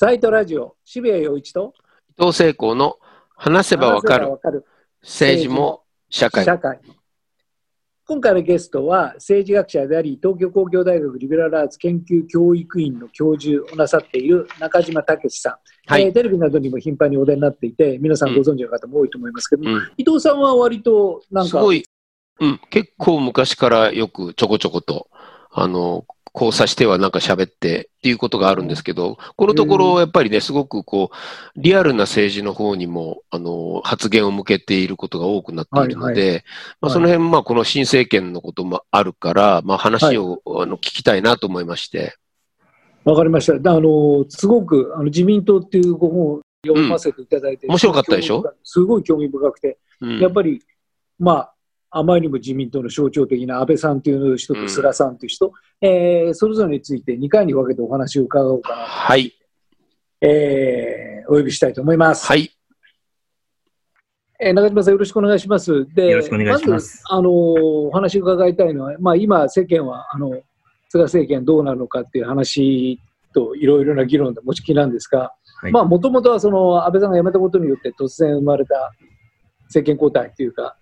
サイトラジオ、渋谷陽一と伊藤聖光の話せばわかるる。政治も社会。社会。今回のゲストは政治学者であり、東京工業大学リベラルアーツ研究教育院の教授をなさっている中島武さん、はい。えーテレビなどにも頻繁にお出になっていて、皆さん。ご存知の方も多いと思いますけども、うん。伊藤さんは割となんか、すごい、うん、結構昔からよくちょこちょこと、あの、交差してはなんか喋ってっていうことがあるんですけど、このところやっぱりね、すごくこう、リアルな政治の方にも、あの、発言を向けていることが多くなっているので、まあその辺、まあこの新政権のこともあるから、まあ話を、あの聞きたいなと思いまして。わかりました。あの、すごくあの自民党っていうご本を読ませていただいて、うん。面白かったでしょ？すごい興味深くて、うん。やっぱり、まあ、あまりにも自民党の象徴的な安倍さんという人と菅さんという人、えーそれぞれについて2回に分けてお話を伺おうかなと、はい。えーお呼びしたいと思います。はい。えー中島さん、よろしくお願いします。でよろしくお願いしますずあのお話を伺いたいのは、まあ、今、世間はあの菅政権どうなるのかっていう話といろいろな議論で持ちきりなんですが、もともとはその安倍さんが辞めたことによって突然生まれた政権交代というか、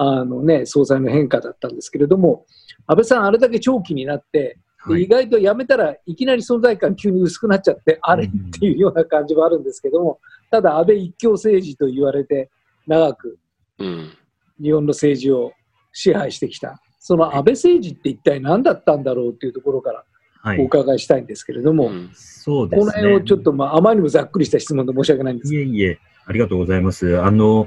あのね、総裁の変化だったんですけれども、安倍さん、あれだけ長期になって、ではい意外と辞めたらいきなり存在感急に薄くなっちゃって、あれっていうような感じはあるんですけども、ただ安倍一強政治と言われて、長くうん。日本の政治を支配してきた、その安倍政治って一体何だったんだろうというところからおはい。伺いしたいんですけれども、うんそうですね。この辺をちょっと、まあ、あまりにもざっくりした質問で申し訳ないんですいえいえ、ありがとうございます。あの、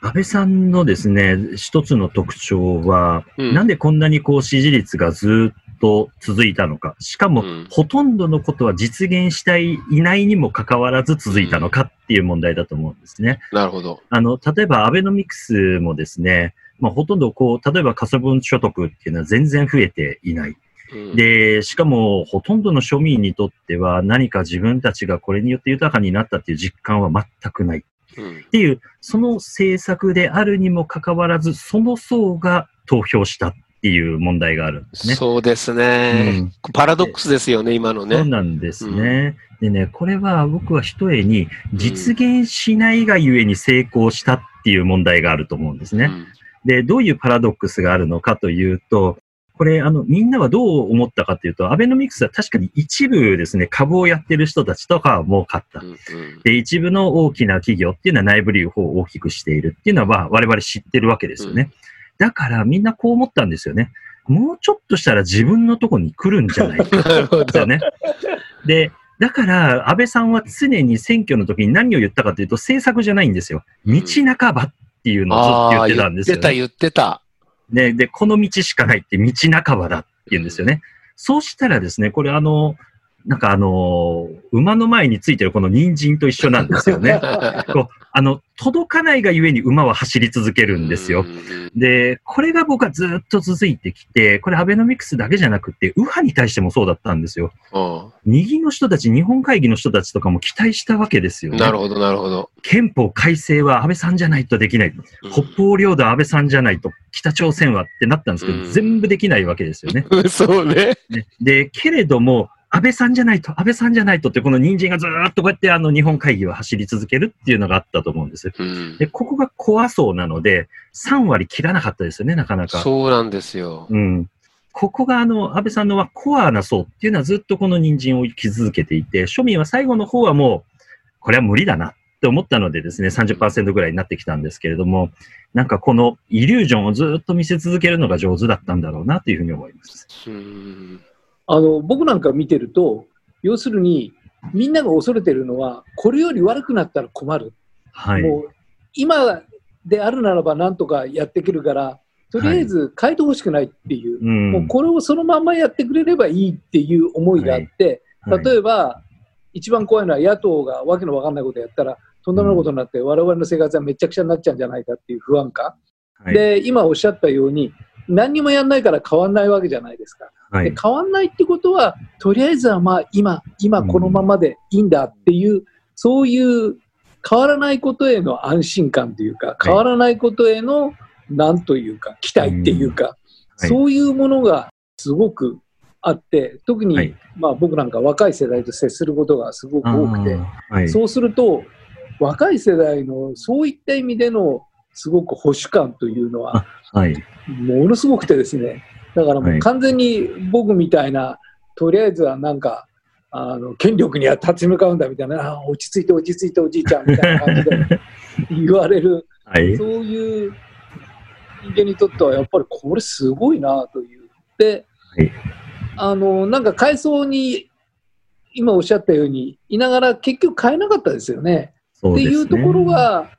安倍さんのですね、一つの特徴は、うんなんでこんなにこう支持率がずっと続いたのか、しかも、うんほとんどのことは実現していないにもかかわらず続いたのかっていう問題だと思うんですね。なるほど。あの、例えばアベノミクスもですね、まあ、ほとんどこう、例えば可処分所得っていうのは全然増えていない。うん、で、しかも、ほとんどの庶民にとっては、何か自分たちがこれによって豊かになったっていう実感は全くない。うんっていう、その政策であるにもかかわらず、その層が投票したっていう問題があるんですね。そうですね、パラドックスですよね、今のそうね。なんですね。でね、これは僕は一重に実現しないがゆえに成功したっていう問題があると思うんですね。うんで、どういうパラドックスがあるのかというと、これ、あの、みんなはどう思ったかというと、アベノミクスは確かに一部ですね、株をやってる人たちとかは儲かったで、一部の大きな企業っていうのは内部留保を大きくしているっていうのは我々知ってるわけですよね。だからみんなこう思ったんですよね。もうちょっとしたら自分のとこに来るんじゃないか。なるほど。ですよね。で、だから安倍さんは常に選挙の時に何を言ったかというと政策じゃないんですよ。道半ばっていうのをずっと言ってたんですよ、ねああ言ってた、で、で、この道しかないって道半ばだって言うんですよね。そうしたらですね、これあの、なんかあの、馬の前についてるこの人参と一緒なんですよね。こう、あの、届かないがゆえに馬は走り続けるんですよ。で、これが僕はずっと続いてきて、これアベノミクスだけじゃなくて、右派に対してもそうだったんですよ。うん右の人たち、日本会議の人たちとかも期待したわけですよね。なるほど、なるほど。憲法改正は安倍さんじゃないとできない。うん北方領土は安倍さんじゃないと、北朝鮮はってなったんですけど、うん全部できないわけですよね。そうね。ねで、けれども、安倍さんじゃないと、安倍さんじゃないとって、この人参がずーっとこうやってあの日本会議は走り続けるっていうのがあったと思うんです。うんで、ここが怖そうなので、3割切らなかったですよね、なかなか。そうなんですよ。うん。ここがあの、安倍さんのはコアな層っていうのはずっとこの人参を生き続けていて、庶民は最後の方はもう、これは無理だなって思ったのでですね、30%ぐらいになってきたんですけれども、なんかこのイリュージョンをずっと見せ続けるのが上手だったんだろうなというふうに思います。うんあの僕なんか見てると、要するに、みんなが恐れてるのは、これより悪くなったら困る。はい。もう今であるならばなんとかやってくるから、とりあえず変えてほしくないっていう、うん。もうこれをそのまんまやってくれればいいっていう思いがあって、はい例えば、一番怖いのは野党がわけのわかんないことやったら、とんでもないことになって、我々の生活はめちゃくちゃになっちゃうんじゃないかっていう不安感。はい、で、今おっしゃったように、何にもやんないから変わんないわけじゃないですか。はい。で変わんないってことは、とりあえずはまあ今、今このままでいいんだっていう、そういう変わらないことへの安心感というか、変わらないことへのなんというか、期待っていうか、はい。そういうものがすごくあって、特に、はい。まあ、僕なんか若い世代と接することがすごく多くて、はい。そうすると、若い世代のそういった意味でのすごく保守感というのは、はい。ものすごくてですね、だからもはいう完全に僕みたいな、とりあえずはなんか、あの権力には立ち向かうんだみたいな、落ち着いて落ち着いておじいちゃんみたいな感じで 言われる、はい。そういう人間にとってはやっぱりこれすごいなという。で、はいあの、なんか階層に今おっしゃったようにいながら結局買えなかったですよね。って。いうところが、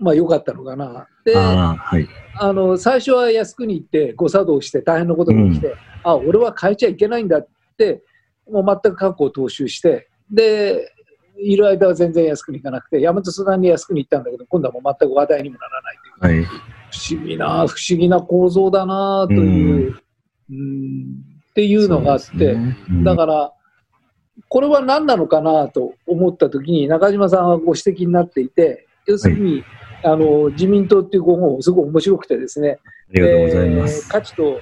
まあ良かったのかな。で、ああ、はい。あの最初は靖国行って誤作動して大変なことが起きて、あ俺は変えちゃいけないんだってもう全く過去を踏襲してでいる間は全然靖国行かなくて大和相談に靖国行ったんだけど今度はもう全く話題にもならないというはい。不思議な不思議な構造だなという、うん、っていうのがあって、ねうんだからこれは何なのかなと思った時に中島さんはご指摘になっていて要するに、あの自民党っていう候補すごい面白くてですね。ありがとうございまえーす。価値と、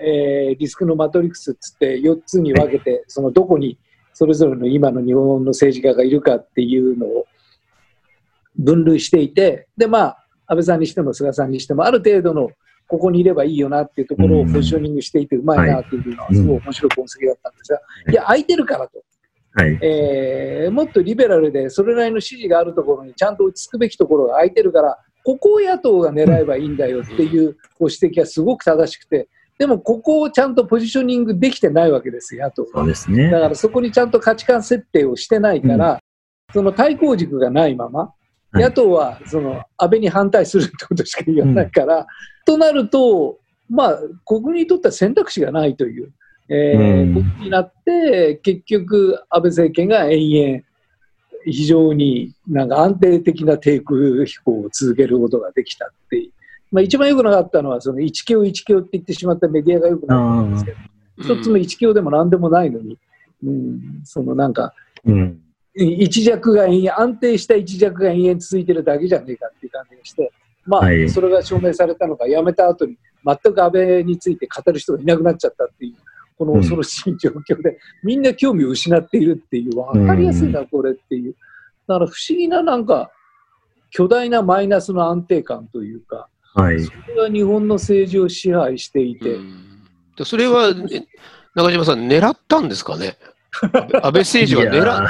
えーリスクのマトリックスっつって4つに分けて、そのどこにそれぞれの今の日本の政治家がいるかっていうのを分類していて、で、まあ、安倍さんにしても菅さんにしても、ある程度のここにいればいいよなっていうところをうん。ポジショニングしていてうまいなっていうのはすごい面白い分析だったんですが、いや、空いてるからと。はい。えーもっとリベラルでそれなりの支持があるところにちゃんと落ち着くべきところが空いてるからここを野党が狙えばいいんだよっていうご指摘はすごく正しくてでもここをちゃんとポジショニングできてないわけです野党そうはですねだ。からそこにちゃんと価値観設定をしてないから、その対抗軸がないままはい野党はその安倍に反対するってことしか言わないから、となるとまあ国民にとっては選択肢がないという。えーになって、結局、安倍政権が延々、非常になんか安定的な低空飛行を続けることができたっていう、まあ、一番良くなかったのは、その一強一強って言ってしまったメディアが良くなかったんですけど、一つの一強でも何でもないのに、うん、そのなんか、うん。一弱が延々、安定した一弱が延々続いてるだけじゃねえかっていう感じがして、まあ、はい。それが証明されたのが、辞めた後に全く安倍について語る人がいなくなっちゃったっていう、この恐ろしい状況で、みんな興味を失っているっていう、分かりやすいな、これっていう。だから不思議ななんか、巨大なマイナスの安定感というか、はい。それが日本の政治を支配していて、うん。でそれは、え中島さん、狙ったんですかね？安倍政治はい狙や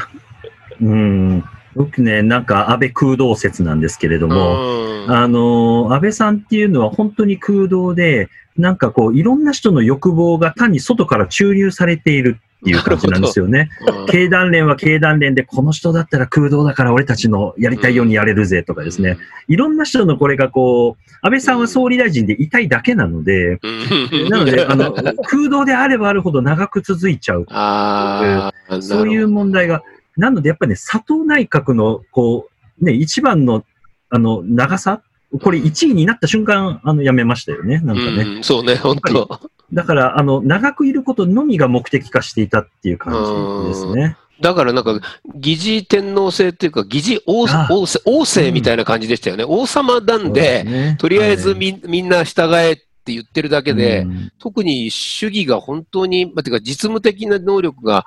ー。うん。僕ね、なんか安倍空洞説なんですけれども、うん。あのー安倍さんっていうのは本当に空洞で、なんかこう、いろんな人の欲望が単に外から注入されているっていう感じなんですよね。うん 経団連は経団連で、この人だったら空洞だから俺たちのやりたいようにやれるぜとかですね。いろんな人のこれがこう、安倍さんは総理大臣でいたいだけなので、うんなので、あの、空洞であればあるほど長く続いちゃう。そういう問題が、なのでやっぱりね、佐藤内閣の、こう、ね、一番の、あの、長さこれ1位になった瞬間、あの、やめましたよね。なんかね。うん、そうね、本当。だから、あの、長くいることのみが目的化していたっていう感じですね。だからなんか、疑似天皇制っていうか、疑似王あ王政王政みたいな感じでしたよね。王様なんで、ねとりあえずはいみ,、みんな従えって言ってるだけで、うん特に主義が本当に、まあ、てか実務的な能力が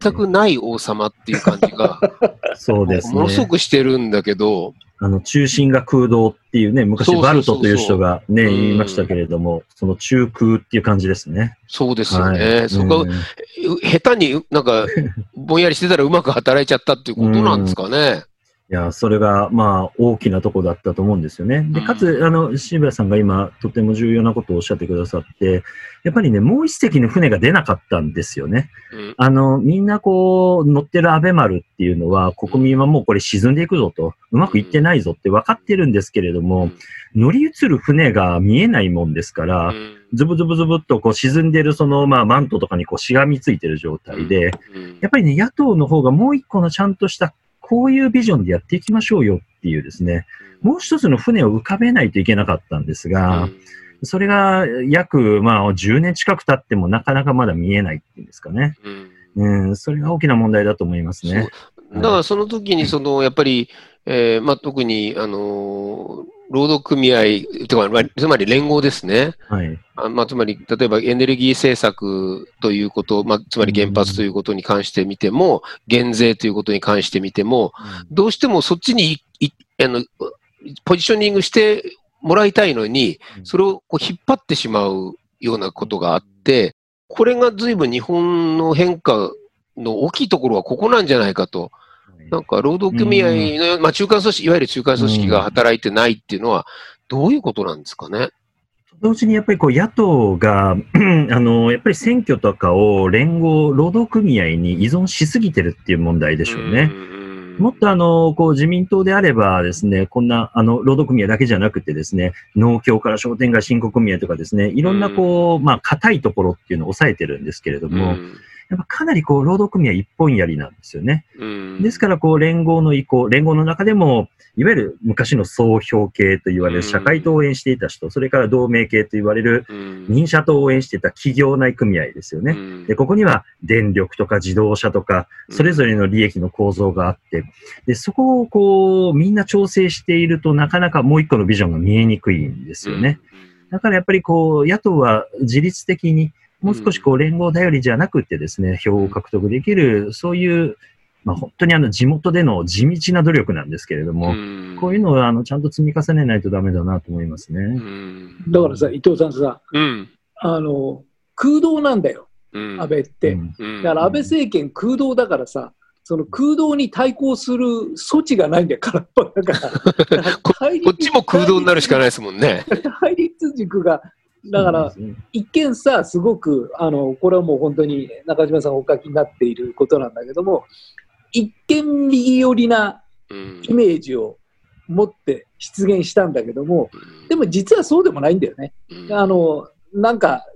全くない王様っていう感じが、そうですものすごね。くしてるんだけど、あの、中心が空洞っていうね、昔バルトという人がね、うん言いましたけれども、その中空っていう感じですね。そうですよね。はいそこ下手になんか、ぼんやりしてたらうまく働いちゃったっていうことなんですかね。いや、それが、まあ、大きなとこだったと思うんですよね。で、うん。かつ、あの、渋谷さんが今、とても重要なことをおっしゃってくださって、やっぱりね、もう一隻の船が出なかったんですよね。うん。あの、みんなこう、乗ってる安倍丸っていうのは、国民はもうこれ沈んでいくぞと、うまくいってないぞって分かってるんですけれども、乗り移る船が見えないもんですから、うん。ズブズブズブっとこう沈んでるその、まあ、マントとかにこうしがみついてる状態で、うん。やっぱりね、野党の方がもう一個のちゃんとした、こういうビジョンでやっていきましょうよっていうですね、もう一つの船を浮かべないといけなかったんですが、それが約、まあ、10年近く経ってもなかなかまだ見えないっていうんですかね。うん。うん、それが大きな問題だと思いますね。だからその時にそのやっぱり、えーまあ、特に、あのー労働組合、てかまあつまり連合ですね。はい。あまあ、つまり、例えばエネルギー政策ということ、まあ、つまり原発ということに関してみても、減税ということに関してみても、どうしてもそっちにいいあのポジショニングしてもらいたいのに、それをこう引っ張ってしまうようなことがあって、これが随分日本の変化の大きいところはここなんじゃないかと。なんか労働組合の、まあ中間組織、いわゆる中間組織が働いてないっていうのは、どういうことなんですかね？同時にやっぱりこう野党が、あの、やっぱり選挙とかを連合、労働組合に依存しすぎてるっていう問題でしょうね。うん。もっとあの、こう自民党であればですね、こんな、あの、労働組合だけじゃなくてですね、農協から商店街振興組合とかですね、いろんなこう、まあ、硬いところっていうのを抑えてるんですけれども、やっぱかなりこう、労働組合一本やりなんですよね。うんですから、こう、連合の意向、連合の中でも、いわゆる昔の総評系と言われる社会党を応援していた人、それから同盟系と言われるうん認証党を応援していた企業内組合ですよね。うんで、ここには電力とか自動車とか、それぞれの利益の構造があって、で、そこをこう、みんな調整しているとなかなかもう一個のビジョンが見えにくいんですよね。。だからやっぱりこう、野党は自律的に、もう少しこう、連合頼りじゃなくてですね、票を獲得できる、そういう、まあ本当にあの、地元での地道な努力なんですけれども、こういうのをあの、ちゃんと積み重ねないとダメだなと思いますね。うんだからさ、伊藤さんさ、うんあの、空洞なんだよ、うん安倍って。だから安倍政権空洞だからさ、その空洞に対抗する措置がないんだよ、空っぽだから。ここっちも空洞になるしかないですもんね。対立軸が、だから、ね。一見さ、すごく、あの、これはもう本当に中島さんがお書きになっていることなんだけども、一見右寄りなうん。イメージを持って出現したんだけども、でも実はそうでもないんだよね。うん。あの、なんか、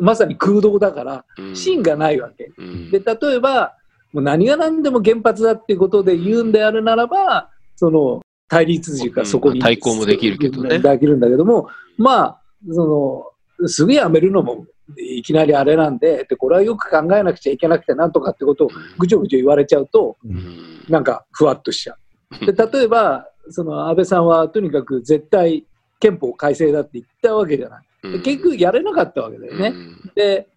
まさに空洞だから、うん。芯がないわけ。うん。で、例えば、もう何が何でも原発だっていうことで言うんであるならば、その対立軸がそこに、うん。対抗もできるけどね。できるんだけども、まあ、その、すぐやめるのもいきなりあれなんで、でこれはよく考えなくちゃいけなくてなんとかってことをぐちょぐちょ言われちゃうと、うんなんかふわっとしちゃう。で、例えば、その安倍さんはとにかく絶対憲法改正だって言ったわけじゃない。で結局やれなかったわけだよね。で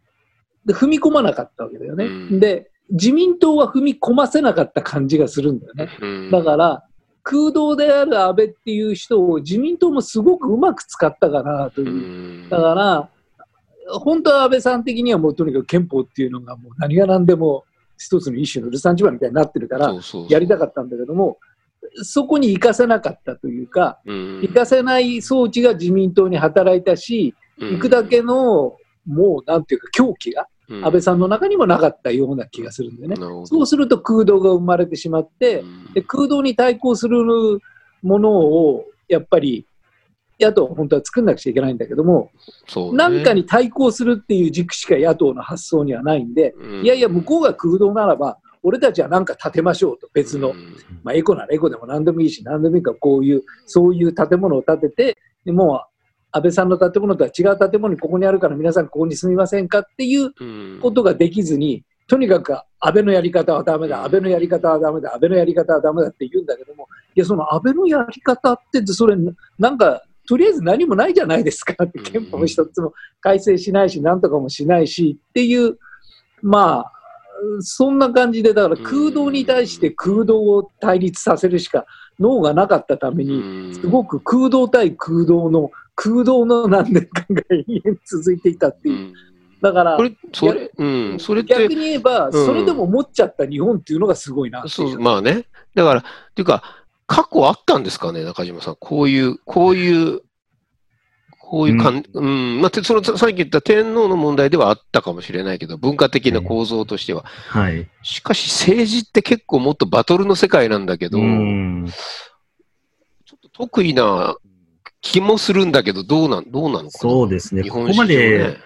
で踏み込まなかったわけだよね。うんで自民党は踏み込ませなかった感じがするんだよね。うんだから空洞である安倍っていう人を自民党もすごくうまく使ったかなとういう。ん。だから本当は安倍さん的にはもうとにかく憲法っていうのがもう何が何でも一つの一種のルサンチマンみたいになってるからやりたかったんだけどもそこに活かせなかったというかうん。活かせない装置が自民党に働いたし行くだけのもうなんていうか狂気がうん。安倍さんの中にもなかったような気がするんでね。そうすると空洞が生まれてしまって、うん。で空洞に対抗するものをやっぱり野党は本当は作んなくちゃいけないんだけども、そうね。なんかに対抗するっていう軸しか野党の発想にはないんで、うん。いやいや、向こうが空洞ならば、俺たちは何か建てましょうと、別の、うん。まあ、エコならエコでも何でもいいし、何でもいいから、こういう、そういう建物を建てて、でもう安倍さんの建物とは違う建物にここにあるから、皆さんここに住みませんかっていううん。ことができずに、とにかく安倍のやり方はダメだ、安倍のやり方はダメだ、安倍のやり方はダメだって言うんだけども、いや、その安倍のやり方って、それ、なんか、とりあえず何もないじゃないですかって、うん。憲法一つも改正しないし、なんとかもしないしっていう、まあ、そんな感じで、だから空洞に対して空洞を対立させるしか脳がなかったために、すごく空洞対空洞の空洞の何年間が延 々続いていたっていう。うんだからそれ、うん、それって、逆に言えば、んそれでも持っちゃった日本っていうのがすごいなっていそう、まあね。だから、っていうか、過去あったんですかね、中島さん。こういう、こういう、こういうかん、うん、まあ、てその、さっき言った天皇の問題ではあったかもしれないけど、文化的な構造としては。はい。しかし、政治って結構もっとバトルの世界なんだけど、うんちょっと得意な気もするんだけど、どうなん、どうなのかな？そうですね。日ここまで、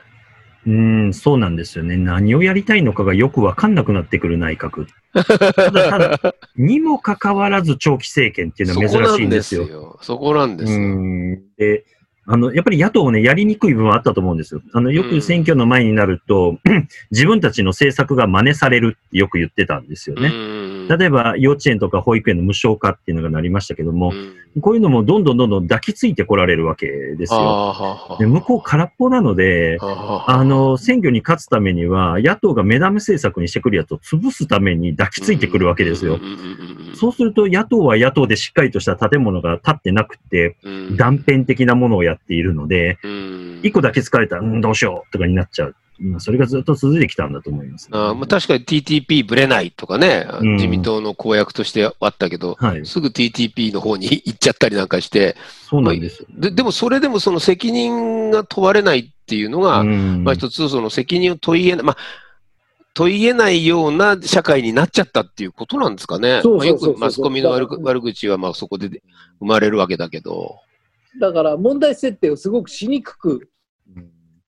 うん、そうなんですよね。何をやりたいのかがよくわかんなくなってくる内閣。ただ、ただ、にもかかわらず長期政権っていうのは珍しいんですよ。よ。そこなんですうよ。んで、あの、やっぱり野党もね、やりにくい部分はあったと思うんですよ。あの、ようんく選挙の前になると、自分たちの政策が真似されるってよく言ってたんですよね。うん例えば幼稚園とか保育園の無償化っていうのがなりましたけども、うん。こういうのもどんどんどんどん抱きついてこられるわけですよ。あで向こう空っぽなので、ああの、選挙に勝つためには、野党が目玉政策にしてくるやつを潰すために抱きついてくるわけですよ。そうすると、野党は野党でしっかりとした建物が建ってなくて、うん。断片的なものをやっているので、うん。一個だけ疲れたら、うん、どうしようとかになっちゃう。まあ、それがずっと続いてきたんだと思います、ね。あーまあ、確かに TTP ぶれないとかね、うん自民党の公約としてあったけど、はい。すぐ TTP の方に行っちゃったりなんかして、そうなんですよ。ででもそれでもその責任が問われないっていうのが、うんまあ一つその責任を問い得ない、まあ、問い得ないような社会になっちゃったっていうことなんですかね。よそうそうそうくマスコミの悪くだ悪口はまあそこで生まれるわけだけど。だから問題設定をすごくしにくく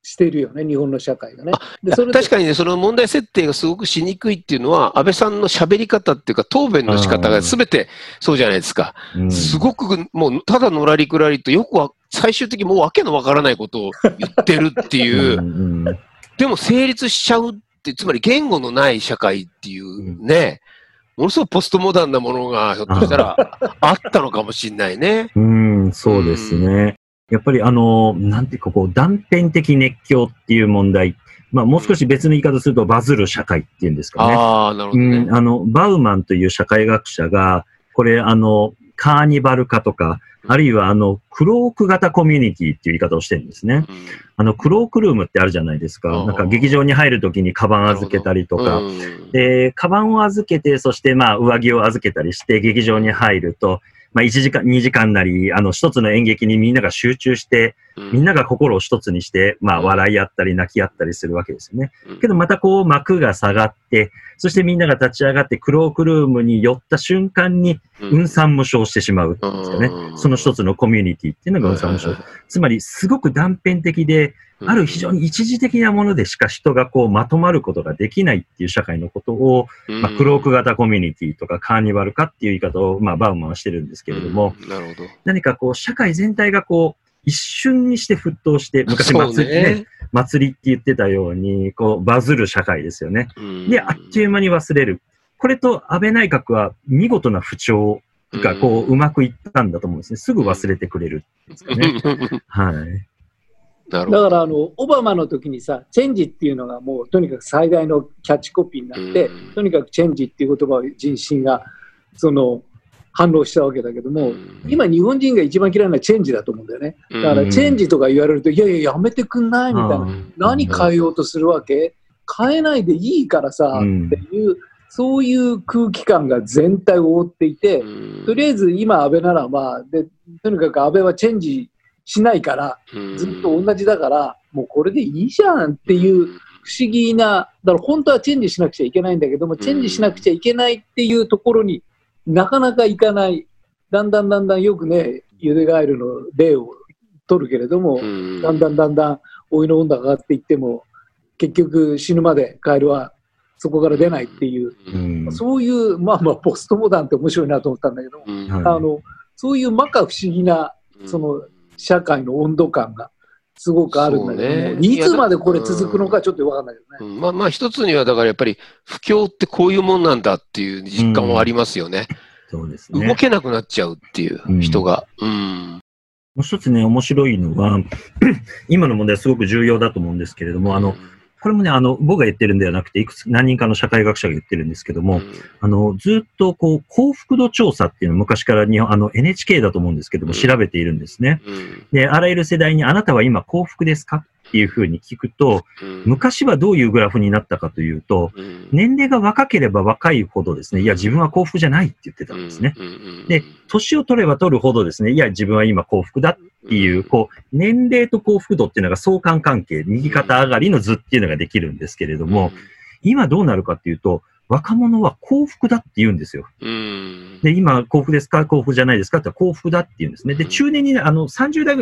してるよね、日本の社会がね。でそれで確かにね、その問題設定がすごくしにくいっていうのは、安倍さんの喋り方っていうか、答弁の仕方がすべてそうじゃないですか。うんすごく、もう、ただのらりくらりと、よくは、最終的にもうわけのわからないことを言ってるっていう、んんでも成立しちゃうって、つまり言語のない社会っていうね、ものすごくポストモダンなものが、ひょっとしたらあったのかもしれないね。うん、そうですね。やっぱりあの、なんていうかこう、断片的熱狂っていう問題。まあもう少し別の言い方するとバズる社会っていうんですかね。ああ、なるほどねうん、。あの、バウマンという社会学者が、これあの、カーニバル化とか、あるいはあの、クローク型コミュニティっていう言い方をしてるんですね。うんあの、クロークルームってあるじゃないですか。なんか劇場に入るときにカバン預けたりとか、うんで、カバンを預けて、そしてまあ上着を預けたりして劇場に入ると、まあ1時間、2時間なり、あの一つの演劇にみんなが集中して、みんなが心を一つにして、まあうん笑い合ったり泣き合ったりするわけですよね。うんけどまたこう幕が下がって、そしてみんなが立ち上がってクロークルームに寄った瞬間に、運算無償してしまうですかね。うんその一つのコミュニティっていうのが運算無償。つまり、すごく断片的で、ある非常に一時的なものでしか人がこうまとまることができないっていう社会のことを、まあ、クローク型コミュニティとかカーニバル化っていう言い方を、まあ、バウマンはしてるんですけれども、うんなるほど。何かこう、社会全体がこう、一瞬にして沸騰して、昔祭り,、ね祭りって言ってたように、こう、バズる社会ですよね。うんで、あっという間に忘れる。これと安倍内閣は見事な不調がこう、うまくいったんだと思うんですね。すぐ忘れてくれるんですかね。はい。だからあの、オバマの時にさ、チェンジっていうのがもうとにかく最大のキャッチコピーになって、うん。とにかくチェンジっていう言葉を人心がその反応したわけだけども、うん。今日本人が一番嫌いなチェンジだと思うんだよね。だからうんチェンジとか言われると、いやいや、やめてくんないみたいな。うん。何変えようとするわけ？変えないでいいからさ、うん。っていう、そういう空気感が全体を覆っていて、うん。とりあえず今、安倍ならまあで、とにかく安倍はチェンジしないから、ずっと同じだから、もうこれでいいじゃんっていう不思議な、だから本当はチェンジしなくちゃいけないんだけども、チェンジしなくちゃいけないっていうところになかなかいかない、だんだんだんだんよくね、ゆでガエルの例を取るけれども、うん。だんだんだんだんお湯の温度が上がっていっても、結局死ぬまでカエルはそこから出ないっていう、うん。そういう、まあまあ、ポストモダンって面白いなと思ったんだけども、うん。はい。あのそういう摩訶不思議なその社会の温度感がすごくあるんだけども、そうねいつまでこれ続くのかちょっとわかんないけどね。うんまあまあ一つにはだからやっぱり不況ってこういうもんなんだっていう実感はありますよね。そうですね。動けなくなっちゃうっていう人が。うん。もう一つね、面白いのは、今の問題はすごく重要だと思うんですけれども、あの、これもね、あの、僕が言ってるんではなくて、いくつ、何人かの社会学者が言ってるんですけども、あの、ずっとこう、幸福度調査っていうのを昔から日本、あの、NHK だと思うんですけども、うん調べているんですね。うん。で、あらゆる世代にあなたは今幸福ですかっていうふうに聞くと、うん。昔はどういうグラフになったかというと、うん。年齢が若ければ若いほどですね、いや、自分は幸福じゃないって言ってたんですね。うん。うん。で、年を取れば取るほどですね、いや、自分は今幸福だっていう、こう、年齢と幸福度っていうのが相関関係、右肩上がりの図っていうのができるんですけれども、今どうなるかっていうと、若者は幸福だって言うんですよ。うん、で、今幸福ですか？幸福じゃないですか？って幸福だって言うんですね。で、中年にね、あの、30代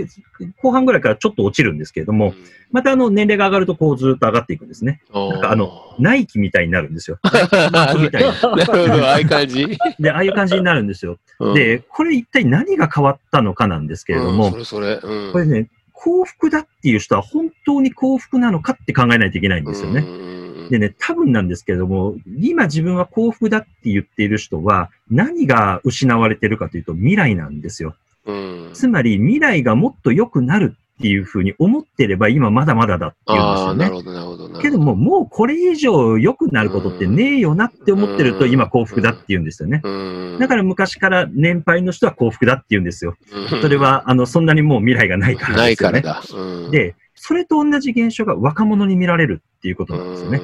後半ぐらいからちょっと落ちるんですけれども、またあの、年齢が上がるとこうずっと上がっていくんですね。なんかあの、ナイキみたいになるんですよ。ナイキみたいに。なるほど、ああいう感じ。で、ああいう感じになるんですよ。うん、で、これ一体何が変わったのかなんですけれども、うんそれそれ、うんこれね、幸福だっていう人は本当に幸福なのかって考えないといけないんですよね。うんでね、多分なんですけれども、今自分は幸福だって言っている人は、何が失われてるかというと未来なんですよ。うん。つまり未来がもっと良くなるっていうふうに思ってれば今まだまだだって言うんですよね。なるほど、なるほど。けども、もうこれ以上良くなることってねえよなって思ってるとうん今幸福だって言うんですよね。うん。だから昔から年配の人は幸福だって言うんですよ。らそれ、は、あの、そんなにもう未来がないからないですよね。からだ。うん、で、それと同じ現象が若者に見られるっていうことなんですよね。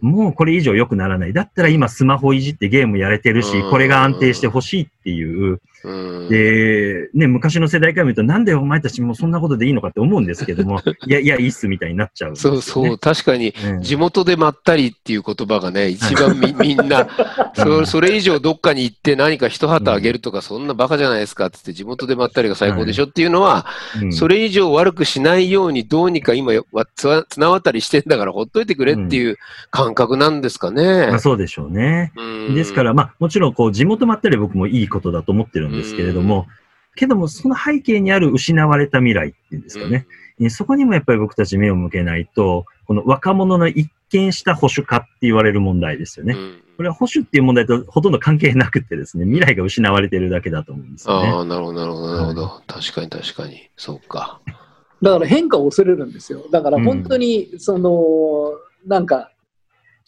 もうこれ以上良くならない。だったら今スマホいじってゲームやれてるしう、んこれが安定してほしいっていう。うん、で、ね、昔の世代から見ると、なんでお前たちもうそんなことでいいのかって思うんですけども、いやいや、いいっすみたいになっちゃうね。そうそう、確かに、うん地元でまったりっていう言葉がね、一番みみんな、そそれ以上どっかに行って何か一旗あげるとか、そんなバカじゃないですかってって、地元でまったりが最高でしょっていうのは、うんそれ以上悪くしないようにどうにか今綱渡りしてんだからほっといてくれっていう感覚なんですかねまあ、。そうでしょうね。うんですから、まあ、もちろん、こう、地元まったり僕もいいことだと思ってるんですけれども、けども、その背景にある失われた未来っていうんですかね。えそこにもやっぱり僕たち目を向けないと、この若者の一見した保守化って言われる問題ですよね。うんこれは保守っていう問題とほとんど関係なくてですね、未来が失われてるだけだと思うんですよね。ああ、なるほど、なるほど、なるほど。確かに、確かに。そうか。だから変化を恐れるんですよ。だから本当に、その、なんか、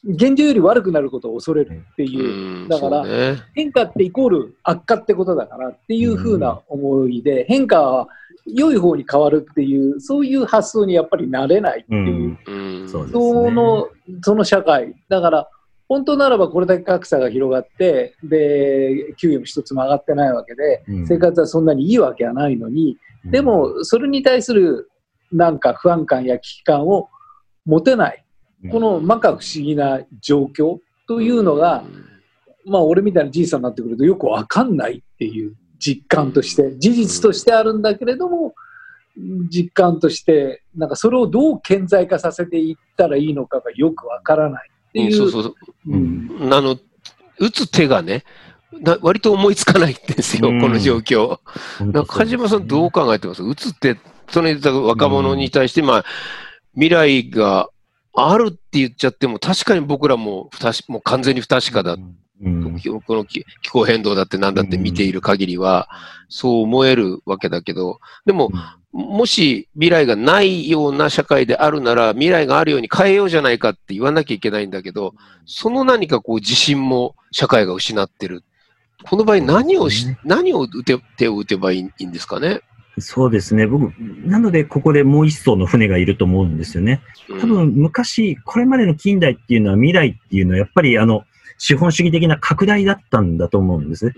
現状より悪くなることを恐れるってういう、ん、だからね。変化ってイコール悪化ってことだからっていう風な思いで、変化は良い方に変わるっていう、そういう発想にやっぱりなれないってういう、ん。うん。そうですその、その社会。だから、本当ならばこれだけ格差が広がって、で、給与も一つも上がってないわけで、うん生活はそんなにいいわけはないのに、で、も、それに対するなんか不安感や危機感を持てない。この摩訶不思議な状況というのが、まあ俺みたいなじいさんになってくるとよくわかんないっていう実感として、事実としてあるんだけれども、実感として、なんかそれをどう顕在化させていったらいいのかがよくわからないってう。んいう。そうそう。そう。うん。あの、打つ手がね、な割と思いつかないんですよ、うん。この状況。本当そうですね。中島さんどう考えてます？打つって、その若者に対して、まあ、未来があるって言っちゃっても、確かに僕らも不確もう完全に不確かだ。うんこの気気候変動だってなんだって見ている限りは、そう思えるわけだけど、でも、もし未来がないような社会であるなら、未来があるように変えようじゃないかって言わなきゃいけないんだけど、その何かこう自信も社会が失ってる。この場合何をし、何を打て、手を打てばいいんですかね？そうですね。僕、なので、ここでもう一層の船がいると思うんですよね。うん多分、昔、これまでの近代っていうのは、未来っていうのは、やっぱり、あの、資本主義的な拡大だったんだと思うんですね。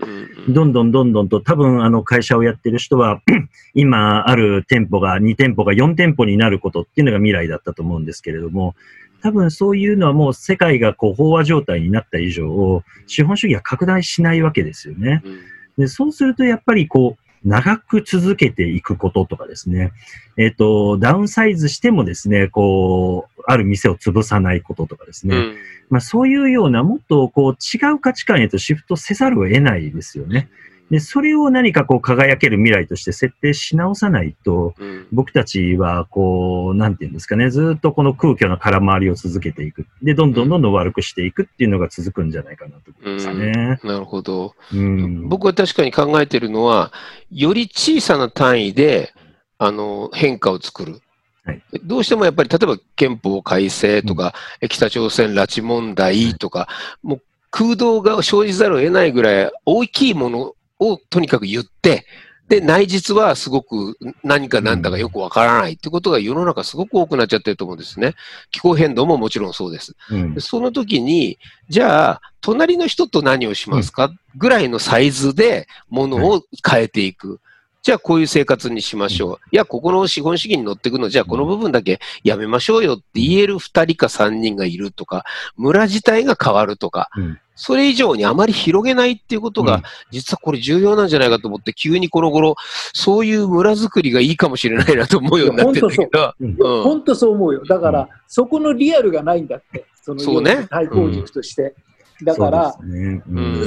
うんどんどんどんどんと、多分、あの、会社をやってる人は、今ある店舗が2店舗が4店舗になることっていうのが未来だったと思うんですけれども、多分そういうのはもう世界がこう飽和状態になった以上、資本主義は拡大しないわけですよね。うんで、そうするとやっぱりこう、長く続けていくこととかですね、えっ、と、ダウンサイズしてもですね、こう、ある店を潰さないこととかですね、うん。まあそういうようなもっとこう違う価値観へとシフトせざるを得ないですよね。で、それを何かこう輝ける未来として設定し直さないと、うん僕たちはこう、なんていうんですかね、ずっとこの空虚な空回りを続けていく。で、どんどんどんどん悪くしていくっていうのが続くんじゃないかなと思いますね。なるほど。うん。僕は確かに考えてるのは、より小さな単位で、あの、変化を作る。はいどうしてもやっぱり、例えば憲法改正とか、北朝鮮拉致問題とか、もう空洞が生じざるを得ないぐらい大きいものをとにかく言って、で、内実はすごく何かなんだかよくわからないってことが世の中すごく多くなっちゃってると思うんですね。気候変動ももちろんそうです。うん。でその時に、じゃあ、隣の人と何をしますか？ぐらいのサイズでものを変えていく。じゃあ、こういう生活にしましょう。いや、ここの資本主義に乗っていくの、じゃあ、この部分だけやめましょうよって言える二人か三人がいるとか、村自体が変わるとか、うんそれ以上にあまり広げないっていうことが、うん。実はこれ重要なんじゃないかと思って、急にこの頃、そういう村づくりがいいかもしれないなと思うようになってるんだけど、本当そう。思うよ。だから、そこのリアルがないんだって。そのね。対抗軸として。だから、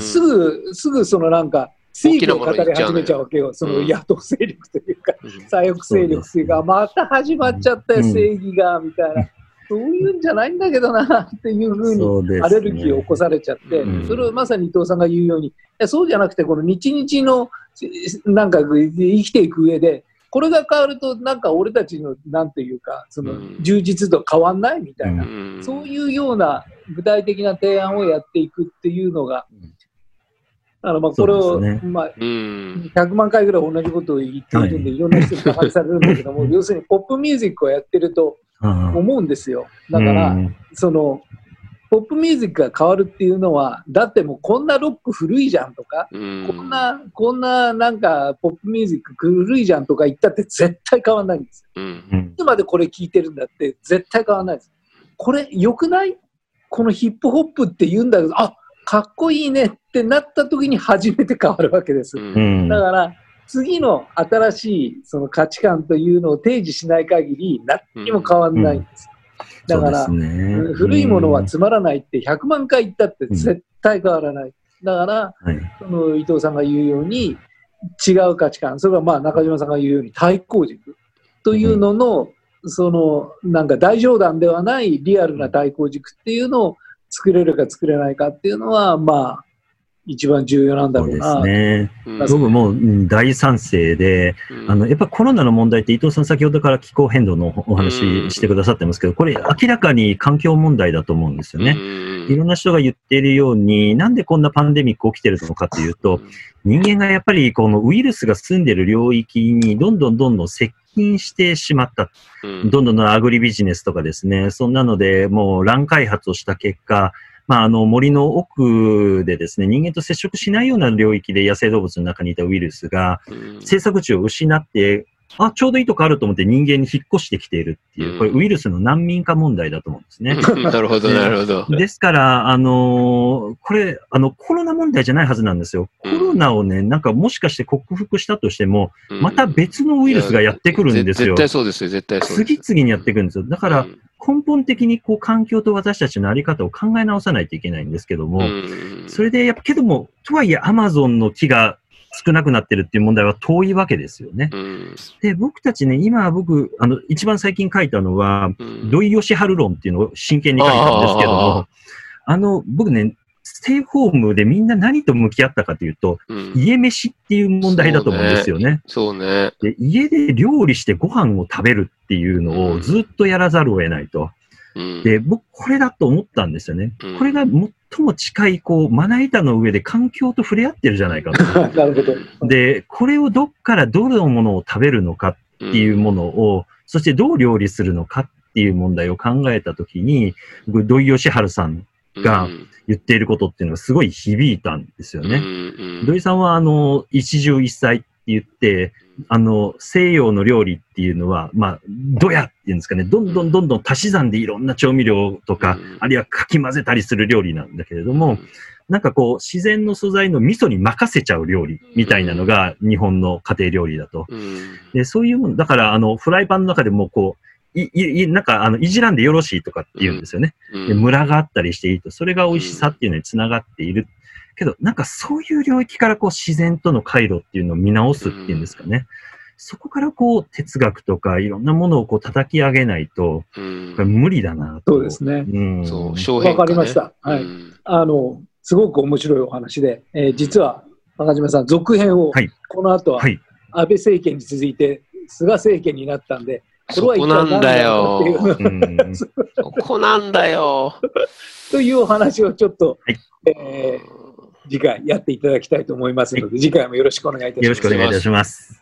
すぐ、すぐそのなんか、正義を語り始めちゃうわけよ。そのうん。野党勢力というか、左翼勢力というか、また始まっちゃったよ、うん。正義が、みたいな。そういうんじゃないんだけどなっていうふうにアレルギーを起こされちゃって、うん。それをまさに伊藤さんが言うように、いやそうじゃなくて、この日々のなんか生きていく上で、これが変わると、なんか俺たちのなんていうか、そのうん。充実度変わんないみたいな、うん。そういうような具体的な提案をやっていくっていうのが、あのまあこれを、ね。まあ、うん。100万回ぐらい同じことを言っているんで、、はい。ろんな人に馬鹿にされるんだけども、要するにポップミュージックをやってると思うんですよ。だから、うん。その、ポップミュージックが変わるっていうのは、だってもうこんなロック古いじゃんとか、うん。こんな、こんななんかポップミュージック古いじゃんとか言ったって絶対変わらないんです。よ。いつまでこれ聴いてるんだって絶対変わらないです。これ良くない？このヒップホップって言うんだけど、あかっこいいねってなった時に初めて変わるわけです。うん。だから、次の新しいその価値観というのを提示しない限り、何にも変わらないんです。だから、ね。古いものはうん。つまらないって100万回言ったって絶対変わらない。だから、はい。その伊藤さんが言うように、違う価値観、それはまあ中島さんが言うように対抗軸というのの、そのなんか大冗談ではないリアルな対抗軸っていうのを作れるか作れないかっていうのは、まあ、一番重要なんだそうですろうな。ね。うん僕もうん大賛成で、うんあの、やっぱコロナの問題って伊藤さん先ほどから気候変動のお話してくださってますけど、これ明らかに環境問題だと思うんですよね。いろんな人が言っているように、なんでこんなパンデミック起きてるのかというと、人間がやっぱりこのウイルスが住んでる領域にどんどんどんどん接近してしまった。うん。どんどんどんアグリビジネスとかですね、そんなのでもう乱開発をした結果、まあ、あの森の奥でですね、人間と接触しないような領域で野生動物の中にいたウイルスがうん。生息地を失って、あ、ちょうどいいとこあると思って人間に引っ越してきているっていう、これウイルスの難民化問題だと思うんですね。なるほど、なるほど。ですから、あのーこれ、あの、コロナ問題じゃないはずなんですよ。コロナをね、なんかもしかして克服したとしても、うんまた別のウイルスがやってくるんですよ絶。対そうですよ、絶対そうです。次々にやってくるんですよ。だから、うん根本的にこう環境と私たちのあり方を考え直さないといけないんですけども、うんそれでやっぱけども、とはいえアマゾンの木が少なくなってるっていう問題は遠いわけですよね。うんで、僕たちね、今僕、あの、一番最近書いたのは、うん土井善晴論っていうのを真剣に書いたんですけどあも、あの、僕ね、ステイホームでみんな何と向き合ったかというと、うん家飯っていう問題だと思うんですよね。そうね。で家で料理してご飯を食べるっていうのをずっとやらざるを得ないと。うんで、僕、これだと思ったんですよねうん。これが最も近い、こう、まな板の上で環境と触れ合ってるじゃないかと。なるほど。で、これをどっからどのものを食べるのかっていうものを、そしてどう料理するのかっていう問題を考えたときに、僕土井善晴さんが言っていることっていうのがすごい響いたんですよね。土井さんは、あの、一汁一菜って言って、あの、西洋の料理っていうのは、まあ、どやっていうんですかね、どんどんどんどん足し算でいろんな調味料とか、うんあるいはかき混ぜたりする料理なんだけれども、なんかこう、自然の素材の味噌に任せちゃう料理みたいなのが日本の家庭料理だと。うんで、そういうもの、だから、あの、フライパンの中でもこう、い、い、いなんか、あの、いじらんでよろしいとかって言うんですよね。うんで、ムラがあったりしていいと。それが美味しさっていうのにつながっている。けど、なんかそういう領域からこう、自然との回路っていうのを見直すっていうんですかね。そこからこう、哲学とかいろんなものをこう、叩き上げないと、無理だなと。そうですね。うん。そう、ねわかりましたはいうんあの、すごく面白いお話で、えー実は中島さん、続編を、はいこの後ははい。安倍政権に続いて菅政権になったんで、そこなんだよ。そこなんだよ。というお話をちょっと、はいえー次回やっていただきたいと思いますので、次回もよろしくお願いいたします。よろしくお願いいたします。